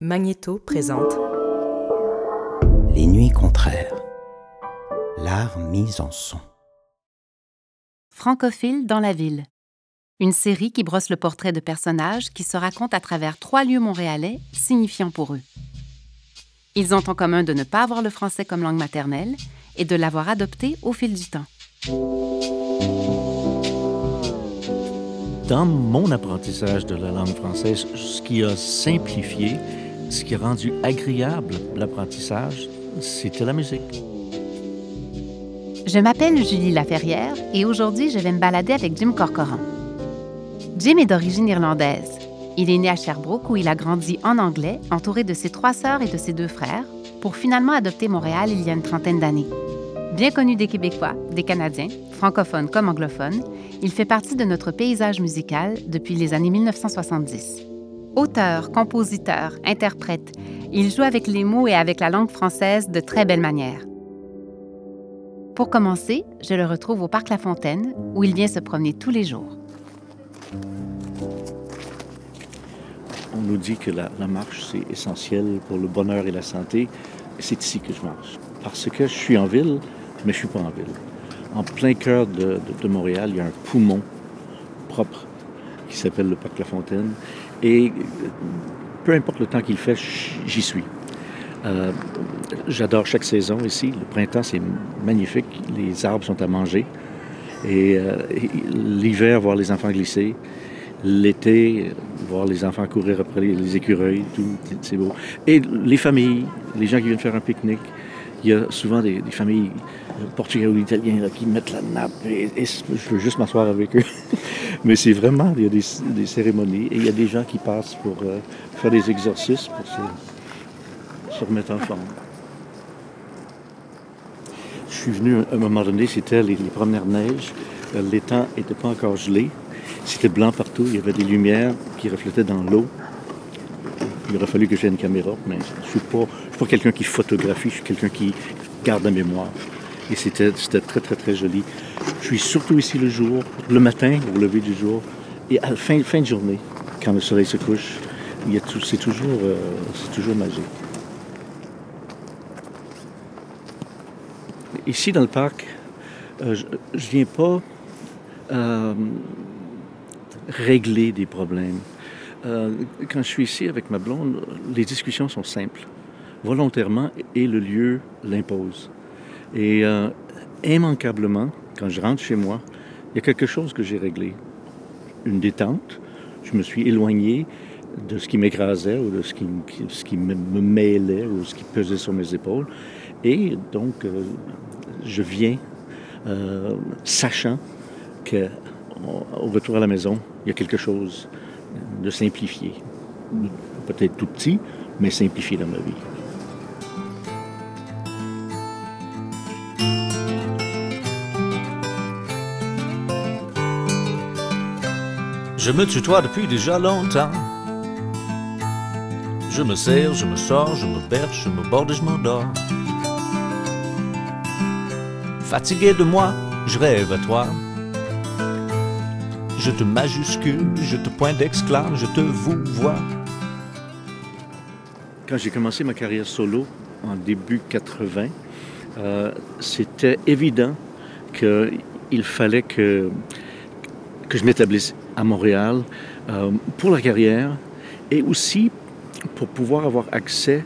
Magnéto présente Les nuits contraires. L'art mis en son. Francophile dans la ville. Une série qui brosse le portrait de personnages qui se racontent à travers trois lieux montréalais signifiants pour eux. Ils ont en commun de ne pas avoir le français comme langue maternelle et de l'avoir adopté au fil du temps. Dans mon apprentissage de la langue française, ce qui a simplifié, ce qui a rendu agréable l'apprentissage, c'était la musique. Je m'appelle Julie Laferrière et aujourd'hui, je vais me balader avec Jim Corcoran. Jim est d'origine irlandaise. Il est né à Sherbrooke où il a grandi en anglais, entouré de ses trois sœurs et de ses deux frères, pour finalement adopter Montréal il y a une trentaine d'années. Bien connu des Québécois, des Canadiens, francophones comme anglophones, il fait partie de notre paysage musical depuis les années 1970. Auteur, compositeur, interprète, il joue avec les mots et avec la langue française de très belle manière. Pour commencer, je le retrouve au Parc La Fontaine, où il vient se promener tous les jours. On nous dit que la, marche, c'est essentiel pour le bonheur et la santé. C'est ici que je marche. Parce que je suis en ville, mais je ne suis pas en ville. En plein cœur de, de- de Montréal, il y a un poumon propre qui s'appelle le Parc La Fontaine. Et euh, peu importe le temps qu'il fait, j'y suis. Euh, J'adore chaque saison ici. Le printemps, c'est magnifique. Les arbres sont à manger. Et, euh, et l'hiver, voir les enfants glisser. L'été, voir les enfants courir après les, les écureuils, tout, c'est beau. Et les familles, les gens qui viennent faire un pique-nique. Il y a souvent des, familles euh, portugais ou italiens là, qui mettent la nappe et, je veux juste m'asseoir avec eux. Mais c'est vraiment, il y a des, cérémonies et il y a des gens qui passent pour euh, faire des exercices pour se, se remettre en forme. Je suis venu à un moment donné, c'était les, les premières neiges. Euh, L'étang n'était pas encore gelé. C'était blanc partout. Il y avait des lumières qui reflétaient dans l'eau. Il aurait fallu que j'ai une caméra, mais je ne suis pas, pas quelqu'un qui photographie, je suis quelqu'un qui garde la mémoire. Et c'était très, très, très joli. Je suis surtout ici le jour, le matin, au lever du jour, et à la fin, fin de journée, quand le soleil se couche. C'est toujours, euh, toujours magique. Ici, dans le parc, euh, je ne viens pas euh, régler des problèmes. Euh, quand je suis ici avec ma blonde, les discussions sont simples, volontairement, et le lieu l'impose. Et euh, immanquablement, quand je rentre chez moi, il y a quelque chose que j'ai réglé. Une détente. Je me suis éloigné de ce qui m'écrasait ou de ce qui, ce qui me, mêlait ou ce qui pesait sur mes épaules. Et donc, euh, je viens sachant qu'au retour à la maison, il y a quelque chose de simplifié. Peut-être tout petit, mais simplifié dans ma vie. Je me tutoie depuis déjà longtemps. Je me serre, je me sors, je me berce, je me borde et je m'endors. Fatigué de moi, je rêve à toi. Je te majuscule, je te point d'exclame, je te vous vois. Quand j'ai commencé ma carrière solo en début 80, euh, c'était évident qu'il fallait que, que je m'établisse à Montréal euh, pour la carrière et aussi pour pouvoir avoir accès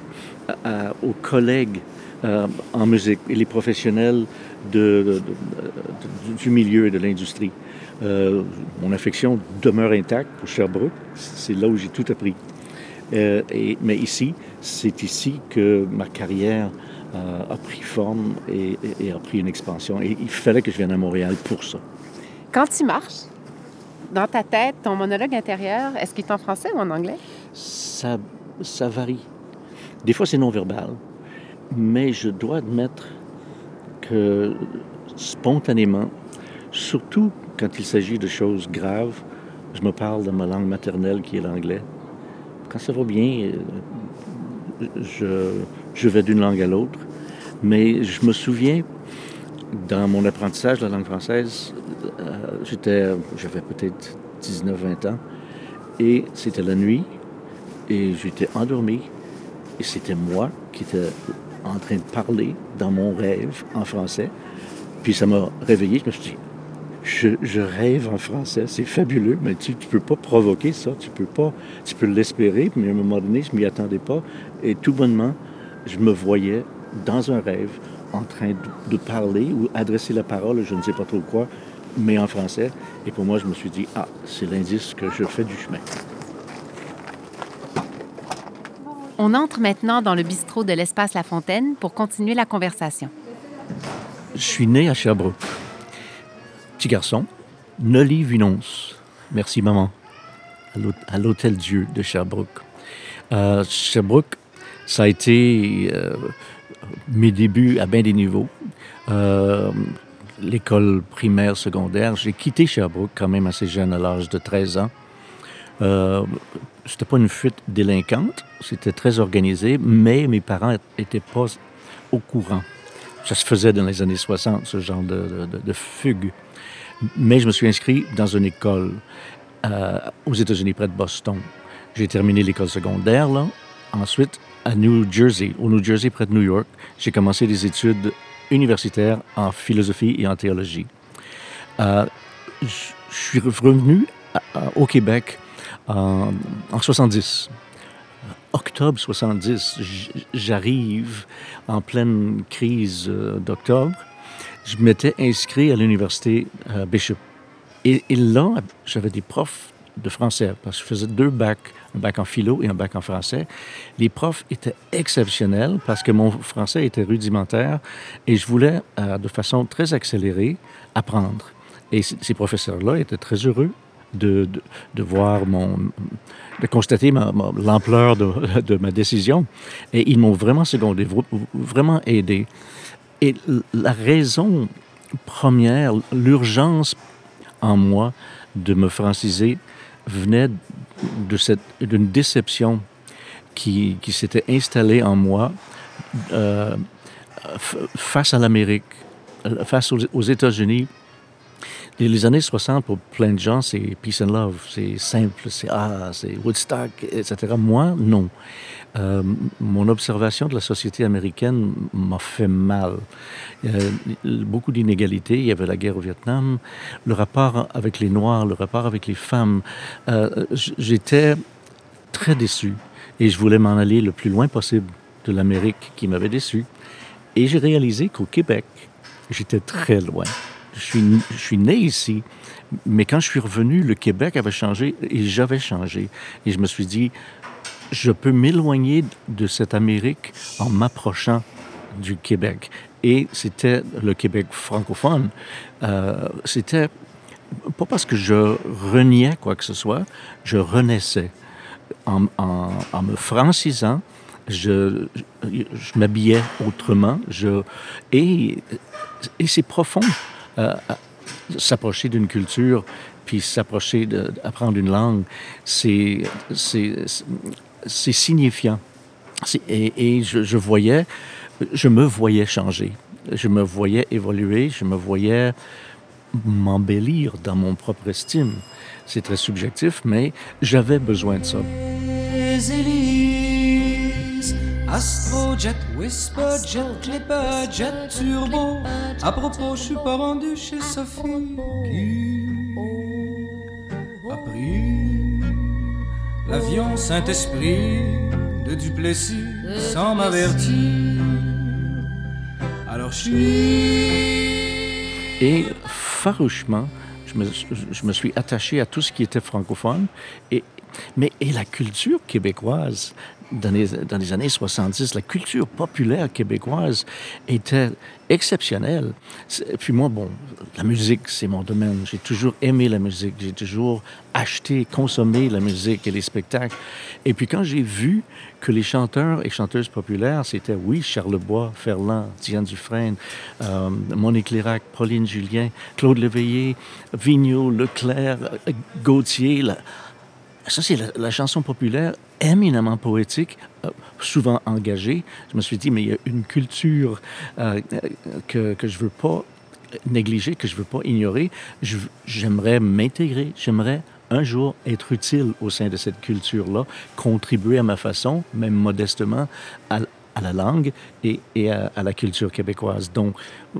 aux collègues euh, en musique et les professionnels du milieu et de l'industrie. Euh, mon affection demeure intacte pour Sherbrooke. C'est là où j'ai tout appris. Euh, et- mais ici, c'est ici que ma carrière euh, a pris forme et, et- et a pris une expansion. Et il fallait que je vienne à Montréal pour ça. Quand tu marches, dans ta tête, ton monologue intérieur, est-ce qu'il est en français ou en anglais? Ça, ça varie. Des fois, c'est non-verbal. Mais je dois admettre que spontanément, surtout quand il s'agit de choses graves, je me parle dans ma langue maternelle qui est l'anglais. Quand ça va bien, euh, je, vais d'une langue à l'autre. Mais je me souviens, dans mon apprentissage de la langue française, euh, j'avais peut-être 19-20 ans, et c'était la nuit, et j'étais endormi, Et c'était moi qui étais en train de parler dans mon rêve en français. Puis ça m'a réveillé. Je me suis dit, je, rêve en français, c'est fabuleux, mais tu ne peux pas provoquer ça, tu peux pas, tu peux l'espérer, mais à un moment donné, je m'y attendais pas. Et tout bonnement, je me voyais dans un rêve en train de, parler ou adresser la parole, je ne sais pas trop quoi, mais en français. Et pour moi, je me suis dit, ah, c'est l'indice que je fais du chemin. On entre maintenant dans le bistrot de l'Espace La Fontaine pour continuer la conversation. Je suis né à Sherbrooke. Petit garçon, Nolly Vinonce. Merci, maman. À l'Hôtel Dieu de Sherbrooke. Euh, Sherbrooke, ça a été euh, mes débuts à bien des niveaux. Euh, l'école primaire, secondaire. J'ai quitté Sherbrooke quand même assez jeune, à l'âge de 13 ans. Euh, c'était pas une fuite délinquante, c'était très organisé, mais mes parents n'étaient pas au courant. Ça se faisait dans les années 60, ce genre de, de, fugue. Mais je me suis inscrit dans une école euh, aux États-Unis, près de Boston. J'ai terminé l'école secondaire. Ensuite, à New Jersey, au New Jersey, près de New York, j'ai commencé des études universitaires en philosophie et en théologie. Euh, je suis revenu au Québec en, en 70. Octobre 70, j'arrive en pleine crise euh, d'octobre. Je m'étais inscrit à l'université euh, Bishop. Et, là, j'avais des profs de français, parce que je faisais deux bacs, un bac en philo et un bac en français. Les profs étaient exceptionnels parce que mon français était rudimentaire et je voulais, euh, de façon très accélérée, apprendre. Et ces professeurs-là étaient très heureux de, de, voir mon, de constater l'ampleur de, de, ma décision. Et ils m'ont vraiment secondé, vraiment aidé. Et la raison première, l'urgence en moi de me franciser venait de cette, d'une déception qui, qui s'était installée en moi euh, face à l'Amérique, face aux, aux États-Unis, les années 60, pour plein de gens, c'est peace and love, c'est simple, c'est ah, c'est Woodstock, etc. Moi, non. Euh, mon observation de la société américaine m'a fait mal. A beaucoup d'inégalités. Il y avait la guerre au Vietnam, le rapport avec les Noirs, le rapport avec les femmes. Euh, j'étais très déçu et je voulais m'en aller le plus loin possible de l'Amérique qui m'avait déçu. Et j'ai réalisé qu'au Québec, j'étais très loin suis, je suis né ici, mais quand je suis revenu, le Québec avait changé et j'avais changé. Et je me suis dit, je peux m'éloigner de cette Amérique en m'approchant du Québec. Et c'était le Québec francophone. Euh, c'était pas parce que je reniais quoi que ce soit, je renaissais. En, en, en me francisant, je, je, m'habillais autrement. Je, et et c'est profond. Euh, s'approcher d'une culture, puis s'approcher d'apprendre une langue, c'est signifiant. Et, et je, je, voyais, je me voyais changer, je me voyais évoluer, je me voyais m'embellir dans mon propre estime. C'est très subjectif, mais j'avais besoin de ça. Astrojet, Whisper, Jet, Clipper, Jet Turbo. À propos, je suis pas rendu chez Sophie qui a pris l'avion Saint-Esprit de Duplessis sans m'avertir. Alors je suis. Et farouchement, je me, je me, suis attaché à tout ce qui était francophone, et, mais et la culture québécoise, dans les, dans les, années 70, la culture populaire québécoise était exceptionnelle. Puis moi, bon, la musique, c'est mon domaine. J'ai toujours aimé la musique. J'ai toujours acheté, consommé la musique et les spectacles. Et puis quand j'ai vu que les chanteurs et chanteuses populaires, c'était, oui, Charles Bois, Ferland, Diane Dufresne, euh, Monique Lérac, Pauline Julien, Claude Léveillé, Vigneault, Leclerc, Gauthier, ça, c'est la, chanson populaire éminemment poétique, euh, souvent engagée. Je me suis dit, mais il y a une culture euh, que, que je veux pas négliger, que je veux pas ignorer. J'aimerais m'intégrer, j'aimerais un jour être utile au sein de cette culture-là, contribuer à ma façon, même modestement, à, la langue et, à, la culture québécoise. Donc,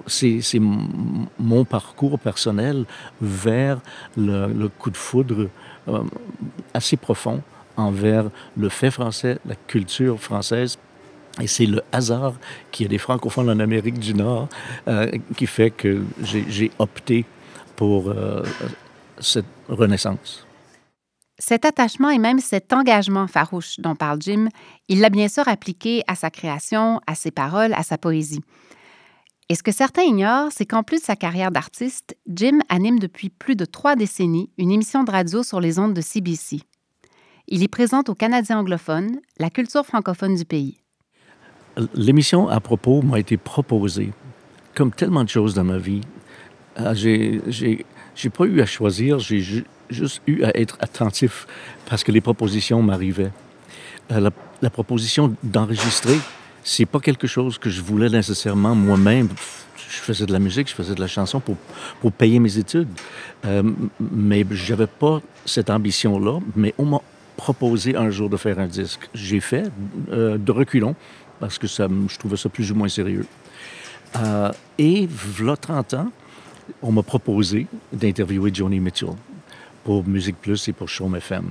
c'est mon parcours personnel vers le, coup de foudre euh, assez profond envers le fait français, la culture française. Et c'est le hasard qu'il y a des francophones en Amérique du Nord euh, qui fait que j'ai opté pour euh, cette renaissance. Cet attachement et même cet engagement farouche dont parle Jim, il l'a bien sûr appliqué à sa création, à ses paroles, à sa poésie. Et ce que certains ignorent, c'est qu'en plus de sa carrière d'artiste, Jim anime depuis plus de trois décennies une émission de radio sur les ondes de CBC. Il y présente aux Canadiens anglophones la culture francophone du pays. L'émission à propos m'a été proposée, comme tellement de choses dans ma vie. Euh, j'ai pas eu à choisir, j'ai ju juste eu à être attentif parce que les propositions m'arrivaient. Euh, la, proposition d'enregistrer, c'est pas quelque chose que je voulais nécessairement moi-même. Je faisais de la musique, je faisais de la chanson pour, pour payer mes études. Euh, mais j'avais pas cette ambition-là, mais on m'a proposé un jour de faire un disque. J'ai fait euh, de reculons parce que ça, je trouvais ça plus ou moins sérieux. Euh, et, voilà 30 ans, on m'a proposé d'interviewer Johnny Mitchell pour Musique Plus et pour Show FM.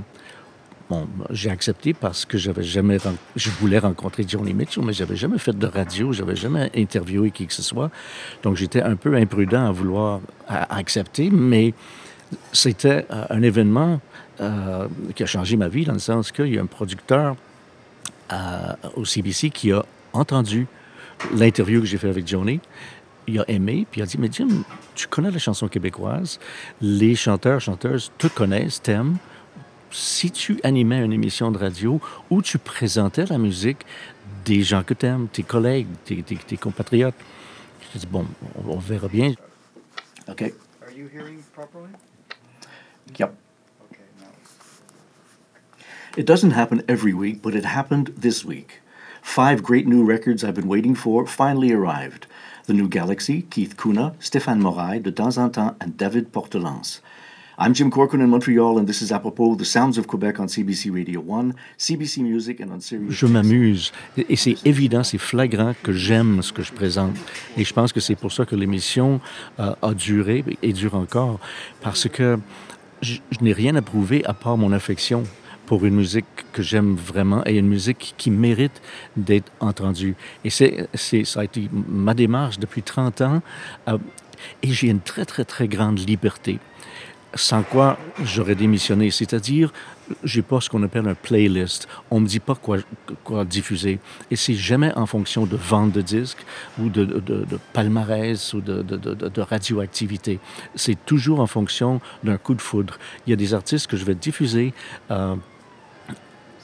J'ai accepté parce que j'avais jamais, je voulais rencontrer Johnny Mitchell, mais j'avais jamais fait de radio, j'avais jamais interviewé qui que ce soit. Donc j'étais un peu imprudent à vouloir à accepter, mais c'était euh, un événement euh, qui a changé ma vie dans le sens qu'il y a un producteur euh, au CBC qui a entendu l'interview que j'ai fait avec Johnny il a aimé, puis il a dit, mais Jim, tu connais la chanson québécoise, les chanteurs, chanteuses te connaissent, t'aiment. Si tu animais une émission de radio où tu présentais la musique des gens que t'aimes, tes collègues, tes, tes, tes compatriotes, j'ai dit, bon, on, on, verra bien. OK. Are you hearing properly? Yep. Okay, now. It doesn't happen every week, but it happened this week. Five great new records I've been waiting for finally arrived. The New Galaxy, Keith Kuna, Stéphane Moraille, De Temps en Temps, and David Portelance. I'm Jim Corcoran in Montreal, and this is apropos the sounds of Quebec on CBC Radio 1, CBC Music, and on Sirius. Je m'amuse, et c'est évident, c'est flagrant que j'aime ce que je présente. Et je pense que c'est pour ça que l'émission euh, a duré et dure encore, parce que je, je n'ai rien à prouver à part mon affection pour une musique que j'aime vraiment et une musique qui mérite d'être entendue. Et c'est, c'est, ça a été ma démarche depuis 30 ans euh, et j'ai une très, très, très grande liberté. Sans quoi j'aurais démissionné. C'est-à-dire, j'ai pas ce qu'on appelle un playlist. On me dit pas quoi, diffuser. Et c'est jamais en fonction de vente de disques ou de, palmarès ou de, radioactivité. C'est toujours en fonction d'un coup de foudre. Il y a des artistes que je vais diffuser euh,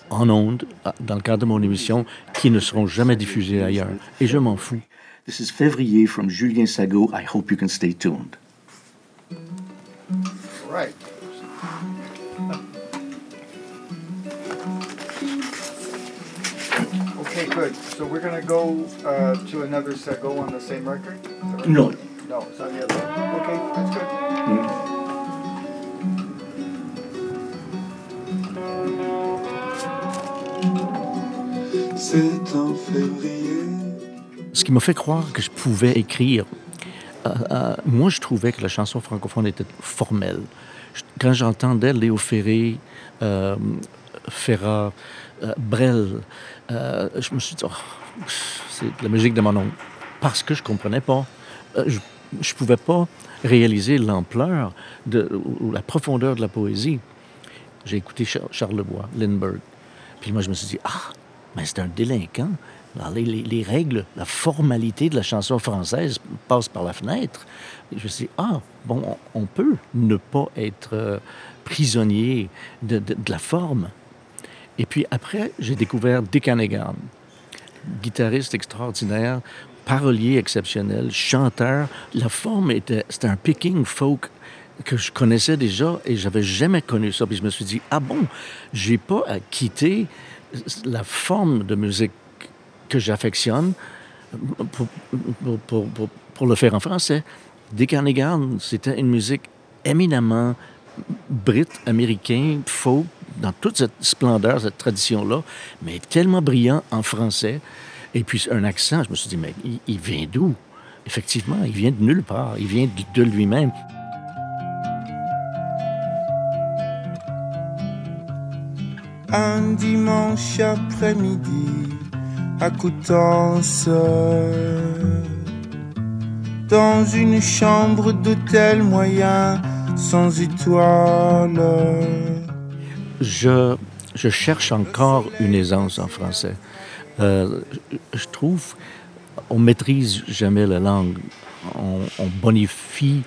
en ondes, dans le cadre de mon émission, qui ne seront jamais diffusés ailleurs. Et je m'en fous. This is Février from Julien Sago. I hope you can stay tuned. Right. Okay, good. So we're going to go uh, to another Sago on the same record? Right? No. No, it's on the other one. Okay, that's good. Mm-hmm. Ce qui m'a fait croire que je pouvais écrire. Euh, euh, moi, je trouvais que la chanson francophone était formelle. Quand j'entendais Léo Ferré, euh, Ferrat, euh, Brel, euh, je me suis dit, oh, c'est la musique de mon oncle. Parce que je ne comprenais pas. Je ne pouvais pas réaliser l'ampleur ou la profondeur de la poésie. J'ai écouté Charles Lebois, Lindbergh. Puis moi, je me suis dit, ah, mais c'est un délinquant. Les, les, les, règles, la formalité de la chanson française passe par la fenêtre. Je me suis dit, ah, bon, on, peut ne pas être euh, prisonnier de, la forme. Et puis après, j'ai découvert Dick guitariste extraordinaire, parolier exceptionnel, chanteur. La forme était, c'était un picking folk que je connaissais déjà et j'avais jamais connu ça. Puis je me suis dit, ah bon, j'ai pas à quitter la forme de musique que j'affectionne pour, le faire en français. Dick Hannigan, c'était une musique éminemment brit, américain, folk, dans toute cette splendeur, cette tradition-là, mais tellement brillant en français. Et puis un accent, je me suis dit, mais il, vient d'où? Effectivement, il vient de nulle part, il vient de lui-même. Un dimanche après-midi à Coutances, dans une chambre d'hôtel moyen sans étoiles. Je, je cherche encore une aisance en français. Euh, je trouve on maîtrise jamais la langue. On, bonifie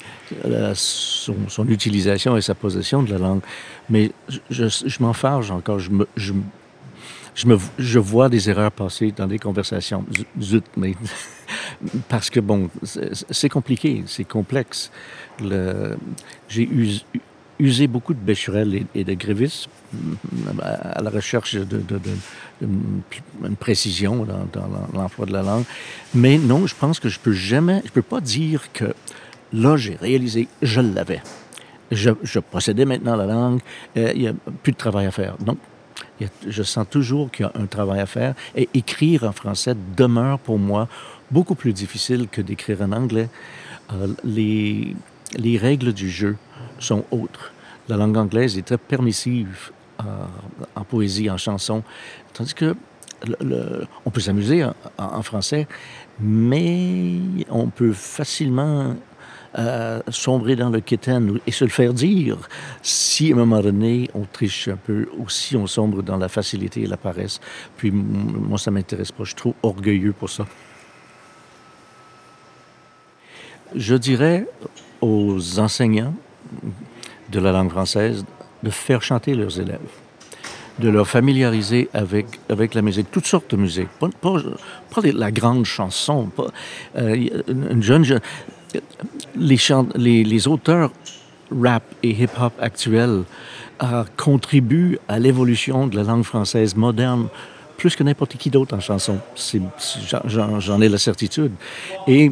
euh, son, utilisation et sa possession de la langue. Mais je, je, encore. Je me, je, je, vois des erreurs passer dans des conversations. Zut, mais parce que bon, c'est compliqué, c'est complexe. J'ai usé, beaucoup de Becherel et, de Grévis à la recherche de, une précision dans, l'emploi de la langue. Mais non, je pense que je peux jamais, je peux pas dire que là, j'ai réalisé, je l'avais. Je, je, possédais maintenant la langue, euh, il n'y a plus de travail à faire. Donc, je sens toujours qu'il y a un travail à faire. Et écrire en français demeure pour moi beaucoup plus difficile que d'écrire en anglais. Euh, les, les règles du jeu sont autres. La langue anglaise est très permissive euh, en poésie, en chanson, tandis que on peut s'amuser en, français, mais on peut facilement euh, sombrer dans le quétaine et se le faire dire si à un moment donné on triche un peu ou si on sombre dans la facilité et la paresse. Puis moi, ça m'intéresse pas. Je suis trop orgueilleux pour ça. Je dirais aux enseignants de la langue française de faire chanter leurs élèves, de leur familiariser avec, avec la musique, toutes sortes de musique, pas, pas, la grande chanson, pas, euh, une jeune, les, les, les, auteurs rap et hip-hop actuels euh, contribuent à l'évolution de la langue française moderne plus que n'importe qui d'autre en chanson. J'en ai la certitude. Et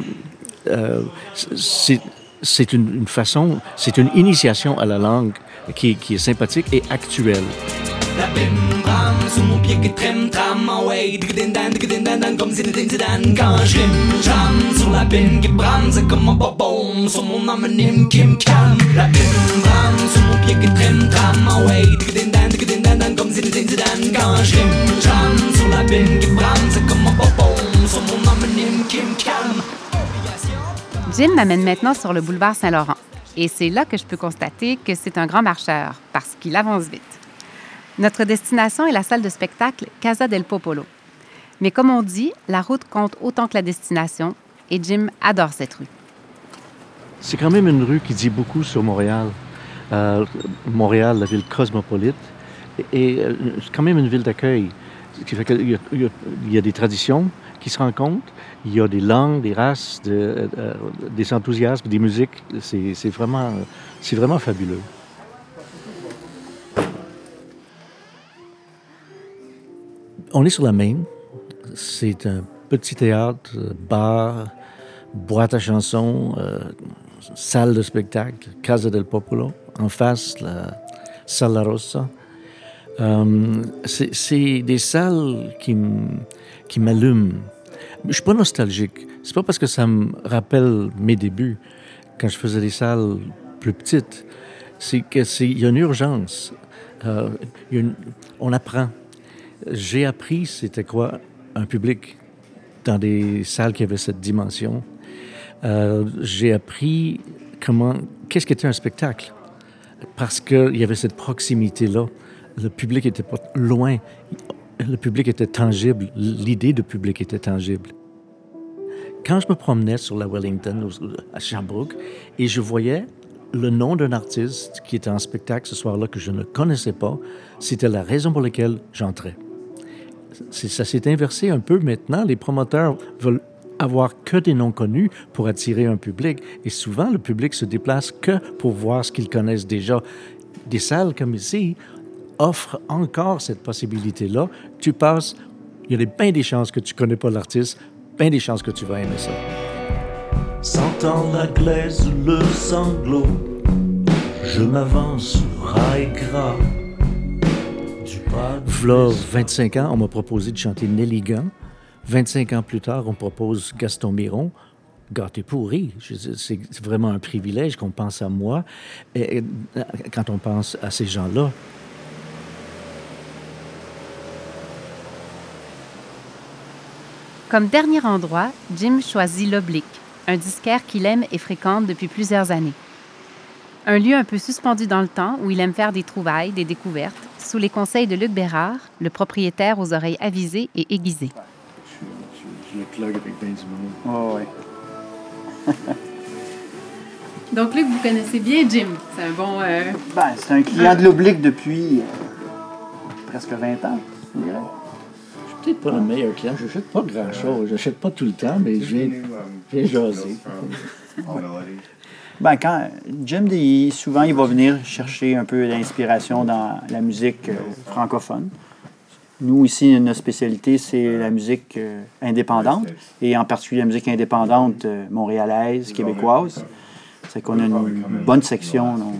euh, c'est une, façon, c'est une initiation à la langue qui, est sympathique et actuelle. Bam sous mon pied qui trem tram en way. Digdin dan digdin dan dan comme Zinedine Zidane quand je rim jam sur la bim qui brame c'est comme un bobom. Sur mon homonyme qui me calme la bim bam sous mon pied qui trem tram en way. Digdin dan digdin dan dan comme Zinedine Zidane quand je rim jam sur la bim qui brame c'est comme un bobom. Sur mon homonyme qui me calme Jim m'amène maintenant sur le boulevard Saint-Laurent. Et c'est là que je peux constater que c'est un grand marcheur, parce qu'il avance vite. Notre destination est la salle de spectacle Casa del Popolo. Mais comme on dit, la route compte autant que la destination, et Jim adore cette rue. C'est quand même une rue qui dit beaucoup sur Montréal. Euh, Montréal, la ville cosmopolite, et, euh, c'est quand même une ville d'accueil. Il, y a des traditions qui se rencontrent, il y a des langues, des races, euh, des enthousiasmes, des musiques. C'est vraiment fabuleux. On est sur la Main. C'est un petit théâtre, bar, boîte à chansons, euh, salle de spectacle, Casa del Popolo. En face, la Sala Rossa. Euh, c'est des salles qui, qui m'allument. Je suis pas nostalgique. C'est pas parce que ça me rappelle mes débuts, quand je faisais des salles plus petites. C'est qu'il y a une urgence. Euh, on apprend. J'ai appris c'était quoi un public dans des salles qui avaient cette dimension. Euh, j'ai appris comment, qu'est-ce qu'était un spectacle? Parce qu'il y avait cette proximité-là. Le public était pas loin le public était tangible, l'idée de public était tangible. Quand je me promenais sur la Wellington, à Sherbrooke, et je voyais le nom d'un artiste qui était en spectacle ce soir-là que je ne connaissais pas, c'était la raison pour laquelle j'entrais. Ça s'est inversé un peu maintenant. Les promoteurs veulent avoir que des noms connus pour attirer un public. Et souvent, le public se déplace que pour voir ce qu'ils connaissent déjà. Des salles comme ici, offre encore cette possibilité-là. Tu passes, il y a bien des chances que tu connais pas l'artiste, bien des chances que tu vas aimer ça. Sentant la glaise, le sanglot, Je m'avance, et gras. V'là 25 ans, on m'a proposé de chanter Nelligan. 25 ans plus tard, on propose Gaston Miron. Gâté pourri. C'est vraiment un privilège qu'on pense à moi quand on pense à ces gens-là. Comme dernier endroit, Jim choisit l'Oblique, un disquaire qu'il aime et fréquente depuis plusieurs années. Un lieu un peu suspendu dans le temps où il aime faire des trouvailles, des découvertes, sous les conseils de Luc Bérard, le propriétaire aux oreilles avisées et aiguisées. Je, le plug avec ben du monde. Oh, ouais. Donc Luc, vous connaissez bien Jim. C'est un bon... euh, Ben, c'est un client de l'oblique depuis euh, presque 20 ans, je dirais. Je suis peut-être pas le meilleur client. Je n'achète pas grand-chose. Je n'achète pas tout le temps, mais je viens jaser. Ben, quand Jim, il- souvent, il va venir chercher un peu d'inspiration dans la musique euh, francophone. Nous, ici, notre spécialité, c'est la musique euh, indépendante, et en particulier la musique indépendante euh, montréalaise, québécoise. C'est qu'on a une bonne section donc,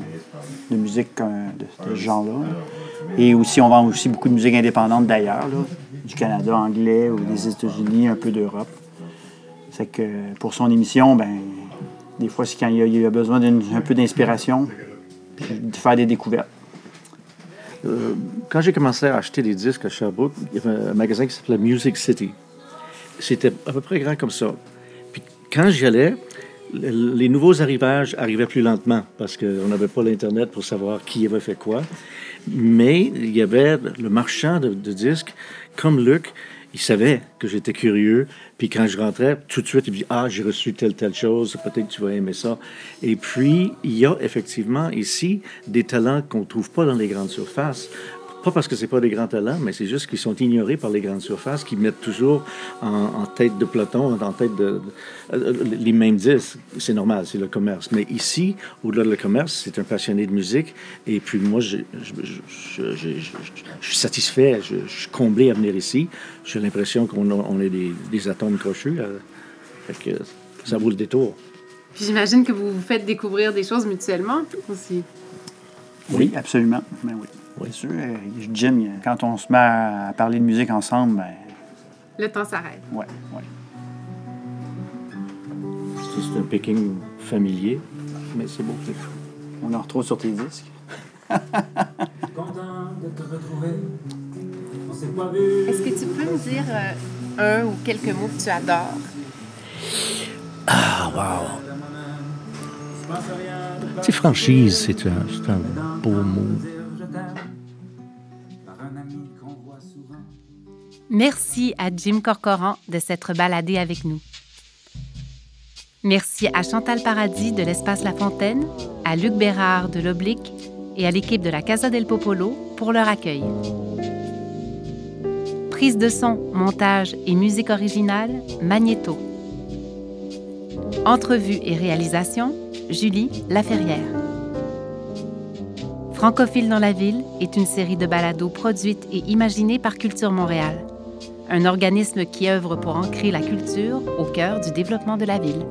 de musique de, de ce genre-là. Et aussi, on vend aussi beaucoup de musique indépendante d'ailleurs, du Canada anglais ou des États-Unis, un peu d'Europe. C'est que pour son émission, ben, des fois, c'est quand il y a, besoin d'un un peu d'inspiration, de faire des découvertes. Euh, quand j'ai commencé à acheter des disques à Sherbrooke, il y avait un magasin qui s'appelait Music City. C'était à peu près grand comme ça. Puis quand j'y allais, le- les nouveaux arrivages arrivaient plus lentement parce qu'on n'avait pas l'Internet pour savoir qui avait fait quoi. Mais il y avait le marchand de, de disques, comme Luc, il savait que j'étais curieux. Puis quand je rentrais, tout de suite, il me dit Ah, j'ai reçu telle, telle chose, peut-être tu vas aimer ça. Et puis, il y a effectivement ici des talents qu'on ne trouve pas dans les grandes surfaces. Pas parce que c'est pas des grands talents, mais c'est juste qu'ils sont ignorés par les grandes surfaces qui mettent toujours en, en tête de peloton, en tête de, de- euh, les mêmes disques. C'est normal, c'est le commerce. Mais ici, au-delà de le commerce, c'est un passionné de musique. Et puis moi, je, je, je- je- je- je- je suis satisfait, je, je suis comblé à venir ici. J'ai l'impression qu'on a- on est des, des atomes crochus. là. Fait que ça vaut le détour. Puis j'imagine que vous vous faites découvrir des choses mutuellement aussi. Oui, absolument. Ben oui. Oui. Sûr. euh, Jim, quand on se met à parler de musique ensemble, ben, Le temps s'arrête. ouais, ouais. C'est un picking familier, mais c'est beau. c'est- On en retrouve sur tes disques. Content de te retrouver. On s'est pas vu. Est-ce que tu peux me dire euh, un ou quelques mots que tu adores? Ah, wow! Tu sais, franchise, c'est un, c'est un beau mot. Merci à Jim Corcoran de s'être baladé avec nous. Merci à Chantal Paradis de l'Espace La Fontaine, à Luc Bérard de l'Oblique et à l'équipe de la Casa del Popolo pour leur accueil. Prise de son, montage et musique originale, Magnéto. Entrevue et réalisation, Julie Laferrière. Francophile dans la ville est une série de balados produite et imaginée par Culture Montréal, un organisme qui œuvre pour ancrer la culture au cœur du développement de la ville.